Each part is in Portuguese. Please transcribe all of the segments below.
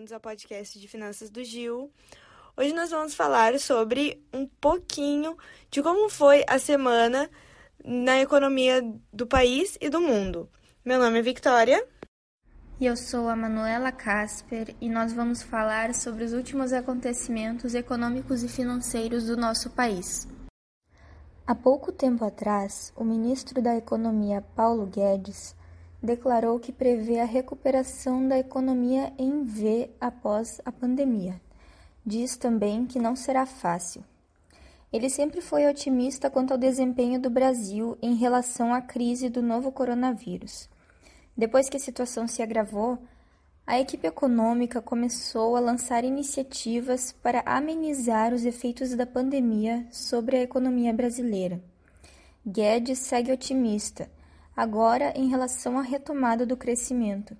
bem-vindos ao podcast de Finanças do Gil. Hoje nós vamos falar sobre um pouquinho de como foi a semana na economia do país e do mundo. Meu nome é Victoria. E eu sou a Manuela Casper e nós vamos falar sobre os últimos acontecimentos econômicos e financeiros do nosso país. Há pouco tempo atrás, o ministro da Economia Paulo Guedes declarou que prevê a recuperação da economia em V após a pandemia. Diz também que não será fácil. Ele sempre foi otimista quanto ao desempenho do Brasil em relação à crise do novo coronavírus. Depois que a situação se agravou, a equipe econômica começou a lançar iniciativas para amenizar os efeitos da pandemia sobre a economia brasileira. Guedes segue otimista agora em relação à retomada do crescimento.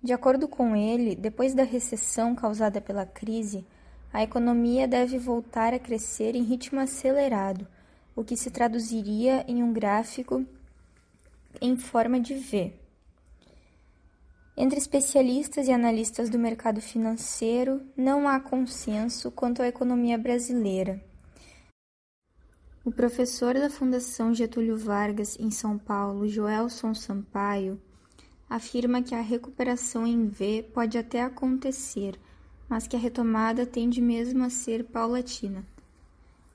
De acordo com ele, depois da recessão causada pela crise, a economia deve voltar a crescer em ritmo acelerado, o que se traduziria em um gráfico em forma de V. Entre especialistas e analistas do mercado financeiro, não há consenso quanto à economia brasileira. O professor da Fundação Getúlio Vargas em São Paulo, Joelson Sampaio, afirma que a recuperação em V pode até acontecer, mas que a retomada tende mesmo a ser paulatina.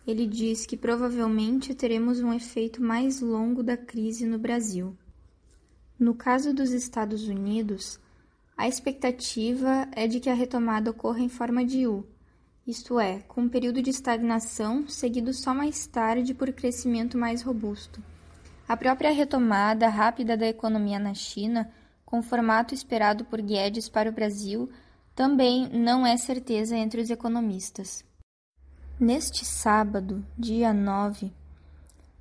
Ele diz que provavelmente teremos um efeito mais longo da crise no Brasil. No caso dos Estados Unidos, a expectativa é de que a retomada ocorra em forma de U, isto é, com um período de estagnação seguido só mais tarde por crescimento mais robusto. A própria retomada rápida da economia na China, com o formato esperado por Guedes para o Brasil, também não é certeza entre os economistas. Neste sábado, dia 9,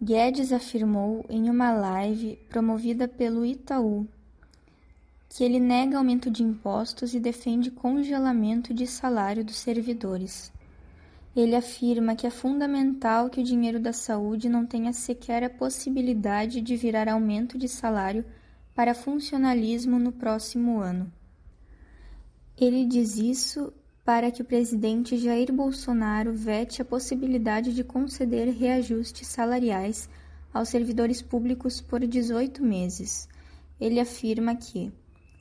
Guedes afirmou em uma live promovida pelo Itaú que ele nega aumento de impostos e defende congelamento de salário dos servidores. Ele afirma que é fundamental que o dinheiro da saúde não tenha sequer a possibilidade de virar aumento de salário para funcionalismo no próximo ano. Ele diz isso para que o presidente Jair Bolsonaro vete a possibilidade de conceder reajustes salariais aos servidores públicos por 18 meses. Ele afirma que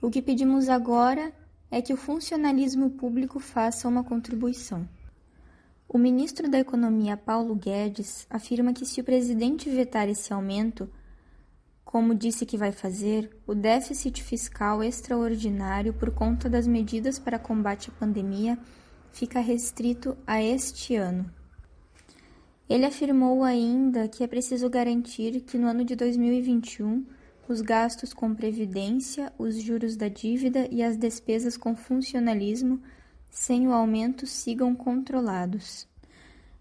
o que pedimos agora é que o funcionalismo público faça uma contribuição. O ministro da Economia, Paulo Guedes, afirma que se o presidente vetar esse aumento, como disse que vai fazer, o déficit fiscal extraordinário por conta das medidas para combate à pandemia fica restrito a este ano. Ele afirmou ainda que é preciso garantir que no ano de 2021 os gastos com previdência, os juros da dívida e as despesas com funcionalismo, sem o aumento, sigam controlados.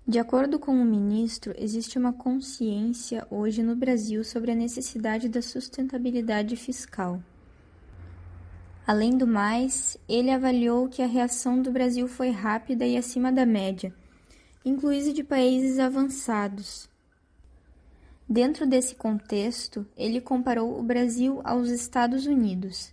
De acordo com o ministro, existe uma consciência hoje no Brasil sobre a necessidade da sustentabilidade fiscal. Além do mais, ele avaliou que a reação do Brasil foi rápida e acima da média, inclusive de países avançados, Dentro desse contexto, ele comparou o Brasil aos Estados Unidos.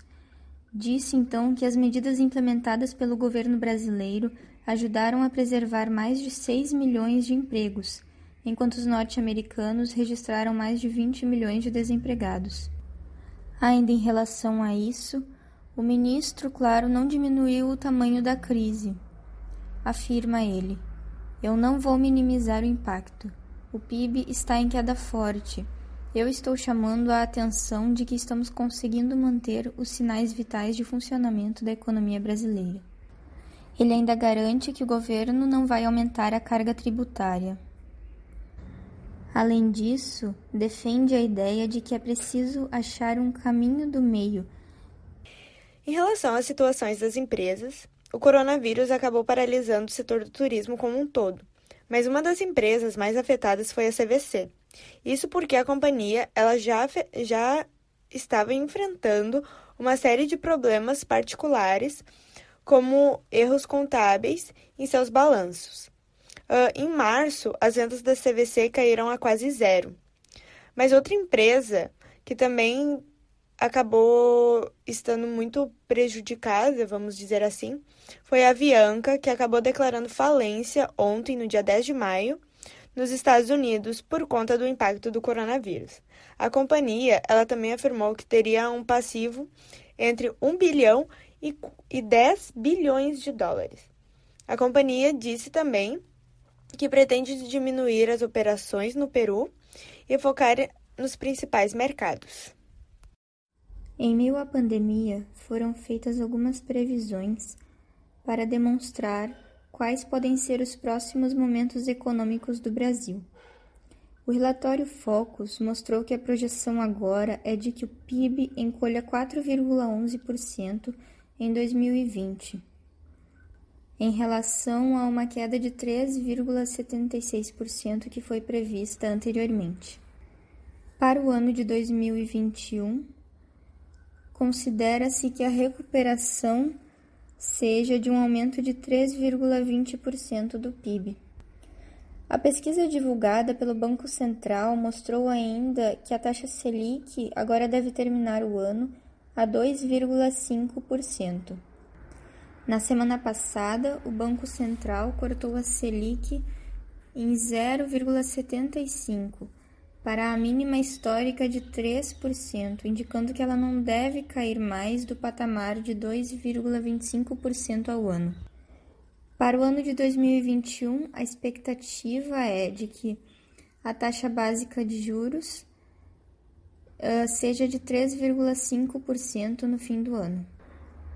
Disse então que as medidas implementadas pelo governo brasileiro ajudaram a preservar mais de 6 milhões de empregos, enquanto os norte-americanos registraram mais de 20 milhões de desempregados. Ainda em relação a isso, o ministro, claro, não diminuiu o tamanho da crise. Afirma ele: Eu não vou minimizar o impacto. O PIB está em queda forte. Eu estou chamando a atenção de que estamos conseguindo manter os sinais vitais de funcionamento da economia brasileira. Ele ainda garante que o governo não vai aumentar a carga tributária. Além disso, defende a ideia de que é preciso achar um caminho do meio. Em relação às situações das empresas, o coronavírus acabou paralisando o setor do turismo como um todo mas uma das empresas mais afetadas foi a CVC. Isso porque a companhia ela já, já estava enfrentando uma série de problemas particulares, como erros contábeis em seus balanços. Uh, em março, as vendas da CVC caíram a quase zero. Mas outra empresa que também acabou estando muito prejudicada, vamos dizer assim, foi a Avianca, que acabou declarando falência ontem, no dia 10 de maio, nos Estados Unidos por conta do impacto do coronavírus. A companhia, ela também afirmou que teria um passivo entre 1 bilhão e 10 bilhões de dólares. A companhia disse também que pretende diminuir as operações no Peru e focar nos principais mercados. Em meio à pandemia, foram feitas algumas previsões para demonstrar quais podem ser os próximos momentos econômicos do Brasil. O relatório Focus mostrou que a projeção agora é de que o PIB encolha 4,11% em 2020, em relação a uma queda de 3,76% que foi prevista anteriormente. Para o ano de 2021, considera-se que a recuperação seja de um aumento de 3,20% do PIB. A pesquisa divulgada pelo Banco Central mostrou ainda que a taxa Selic agora deve terminar o ano a 2,5%. Na semana passada, o Banco Central cortou a Selic em 0,75 para a mínima histórica de 3%, indicando que ela não deve cair mais do patamar de 2,25% ao ano. Para o ano de 2021, a expectativa é de que a taxa básica de juros uh, seja de 3,5% no fim do ano.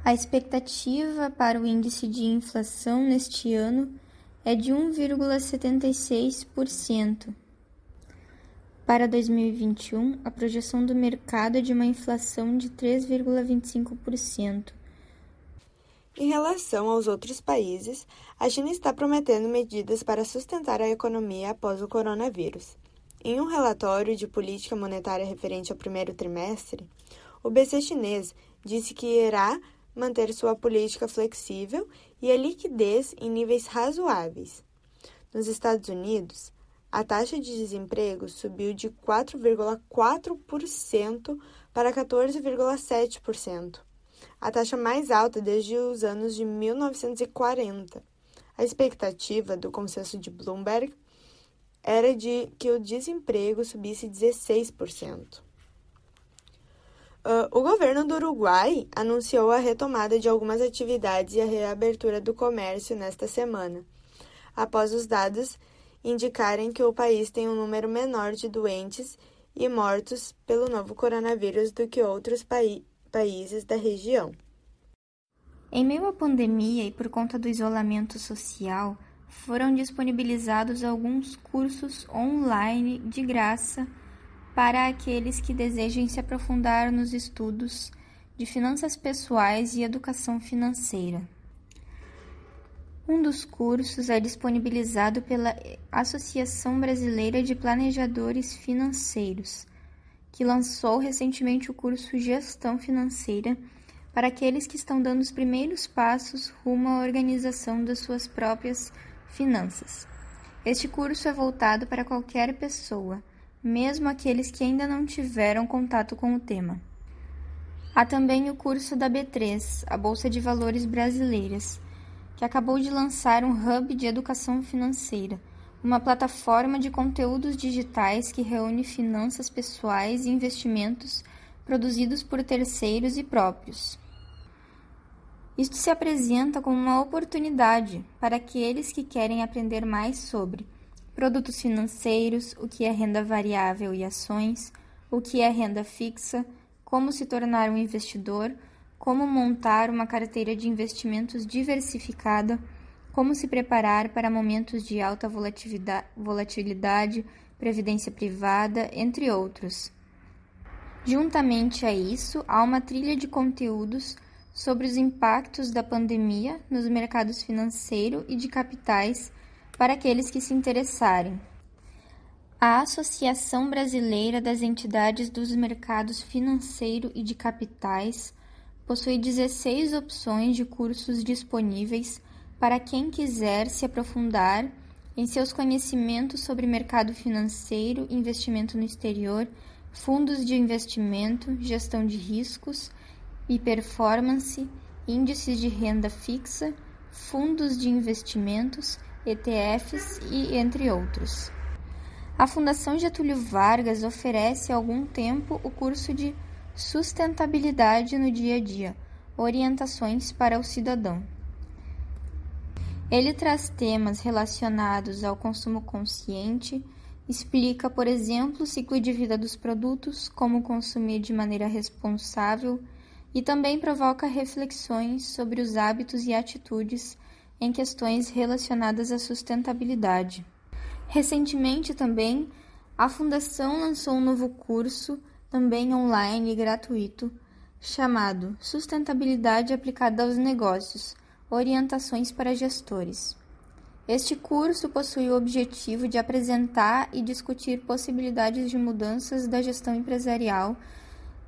A expectativa para o índice de inflação neste ano é de 1,76%. Para 2021, a projeção do mercado é de uma inflação de 3,25%. Em relação aos outros países, a China está prometendo medidas para sustentar a economia após o coronavírus. Em um relatório de política monetária referente ao primeiro trimestre, o BC chinês disse que irá manter sua política flexível e a liquidez em níveis razoáveis. Nos Estados Unidos, a taxa de desemprego subiu de 4,4% para 14,7%, a taxa mais alta desde os anos de 1940. A expectativa do consenso de Bloomberg era de que o desemprego subisse 16%. Uh, o governo do Uruguai anunciou a retomada de algumas atividades e a reabertura do comércio nesta semana, após os dados indicarem que o país tem um número menor de doentes e mortos pelo novo coronavírus do que outros países da região. Em meio à pandemia e por conta do isolamento social, foram disponibilizados alguns cursos online de graça para aqueles que desejem se aprofundar nos estudos de finanças pessoais e educação financeira. Um dos cursos é disponibilizado pela Associação Brasileira de Planejadores Financeiros, que lançou recentemente o curso Gestão Financeira para aqueles que estão dando os primeiros passos rumo à organização das suas próprias finanças. Este curso é voltado para qualquer pessoa, mesmo aqueles que ainda não tiveram contato com o tema. Há também o curso da B3, a Bolsa de Valores Brasileiras, que acabou de lançar um hub de educação financeira, uma plataforma de conteúdos digitais que reúne finanças pessoais e investimentos produzidos por terceiros e próprios. Isto se apresenta como uma oportunidade para aqueles que querem aprender mais sobre produtos financeiros, o que é renda variável e ações, o que é renda fixa, como se tornar um investidor, como montar uma carteira de investimentos diversificada, como se preparar para momentos de alta volatilidade, previdência privada, entre outros. Juntamente a isso, há uma trilha de conteúdos sobre os impactos da pandemia nos mercados financeiro e de capitais para aqueles que se interessarem. A Associação Brasileira das Entidades dos Mercados Financeiro e de Capitais possui 16 opções de cursos disponíveis para quem quiser se aprofundar em seus conhecimentos sobre mercado financeiro, investimento no exterior, fundos de investimento, gestão de riscos e performance, índices de renda fixa, fundos de investimentos, ETFs e entre outros. A Fundação Getúlio Vargas oferece há algum tempo o curso de Sustentabilidade no Dia a Dia Orientações para o Cidadão. Ele traz temas relacionados ao consumo consciente, explica, por exemplo, o ciclo de vida dos produtos, como consumir de maneira responsável e também provoca reflexões sobre os hábitos e atitudes em questões relacionadas à sustentabilidade. Recentemente também, a Fundação lançou um novo curso, também online e gratuito, chamado Sustentabilidade aplicada aos negócios Orientações para gestores. Este curso possui o objetivo de apresentar e discutir possibilidades de mudanças da gestão empresarial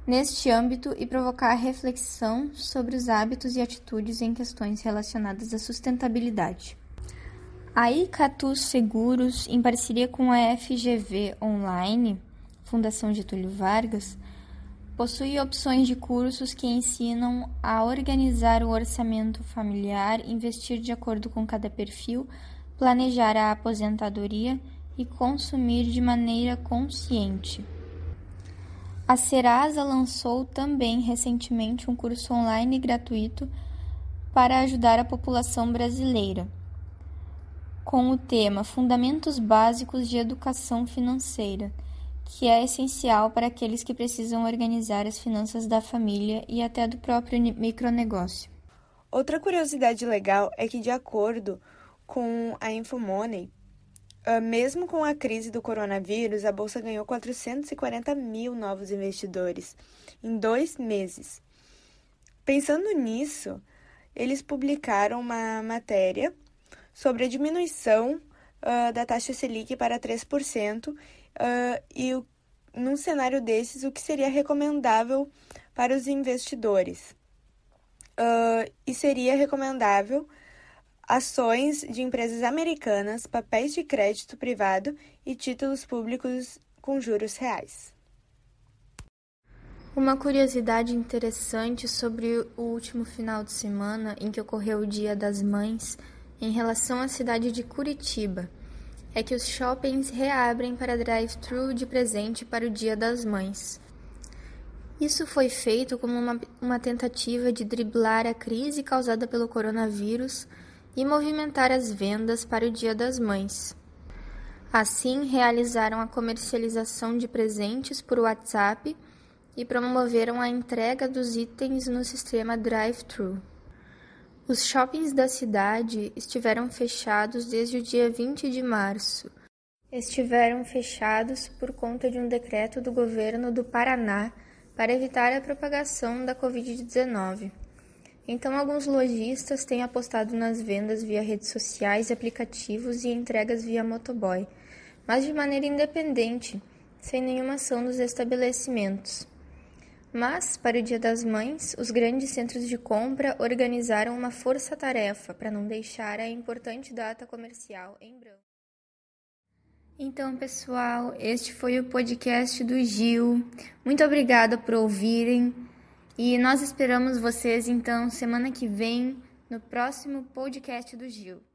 neste âmbito e provocar reflexão sobre os hábitos e atitudes em questões relacionadas à sustentabilidade. A Icatus Seguros, em parceria com a FGV Online, Fundação Getúlio Vargas, Possui opções de cursos que ensinam a organizar o orçamento familiar, investir de acordo com cada perfil, planejar a aposentadoria e consumir de maneira consciente. A Serasa lançou também recentemente um curso online gratuito para ajudar a população brasileira, com o tema Fundamentos Básicos de Educação Financeira que é essencial para aqueles que precisam organizar as finanças da família e até do próprio micronegócio. Outra curiosidade legal é que, de acordo com a Infomoney, ah, mesmo com a crise do coronavírus, a bolsa ganhou 440 mil novos investidores em dois meses. Pensando nisso, eles publicaram uma matéria sobre a diminuição uh, da taxa Selic para 3% uh, e o, num cenário desses, o que seria recomendável para os investidores. Uh, e seria recomendável ações de empresas americanas, papéis de crédito privado e títulos públicos com juros reais. Uma curiosidade interessante sobre o último final de semana em que ocorreu o Dia das Mães em relação à cidade de Curitiba é que os shoppings reabrem para drive-thru de presente para o Dia das Mães. Isso foi feito como uma, uma tentativa de driblar a crise causada pelo coronavírus e movimentar as vendas para o Dia das Mães. Assim, realizaram a comercialização de presentes por WhatsApp e promoveram a entrega dos itens no sistema drive-thru. Os shoppings da cidade estiveram fechados desde o dia 20 de março. Estiveram fechados por conta de um decreto do governo do Paraná para evitar a propagação da Covid-19. Então, alguns lojistas têm apostado nas vendas via redes sociais, aplicativos e entregas via motoboy, mas de maneira independente, sem nenhuma ação dos estabelecimentos. Mas, para o Dia das Mães, os grandes centros de compra organizaram uma força-tarefa para não deixar a importante data comercial em branco. Então, pessoal, este foi o podcast do Gil. Muito obrigada por ouvirem e nós esperamos vocês então semana que vem no próximo podcast do Gil.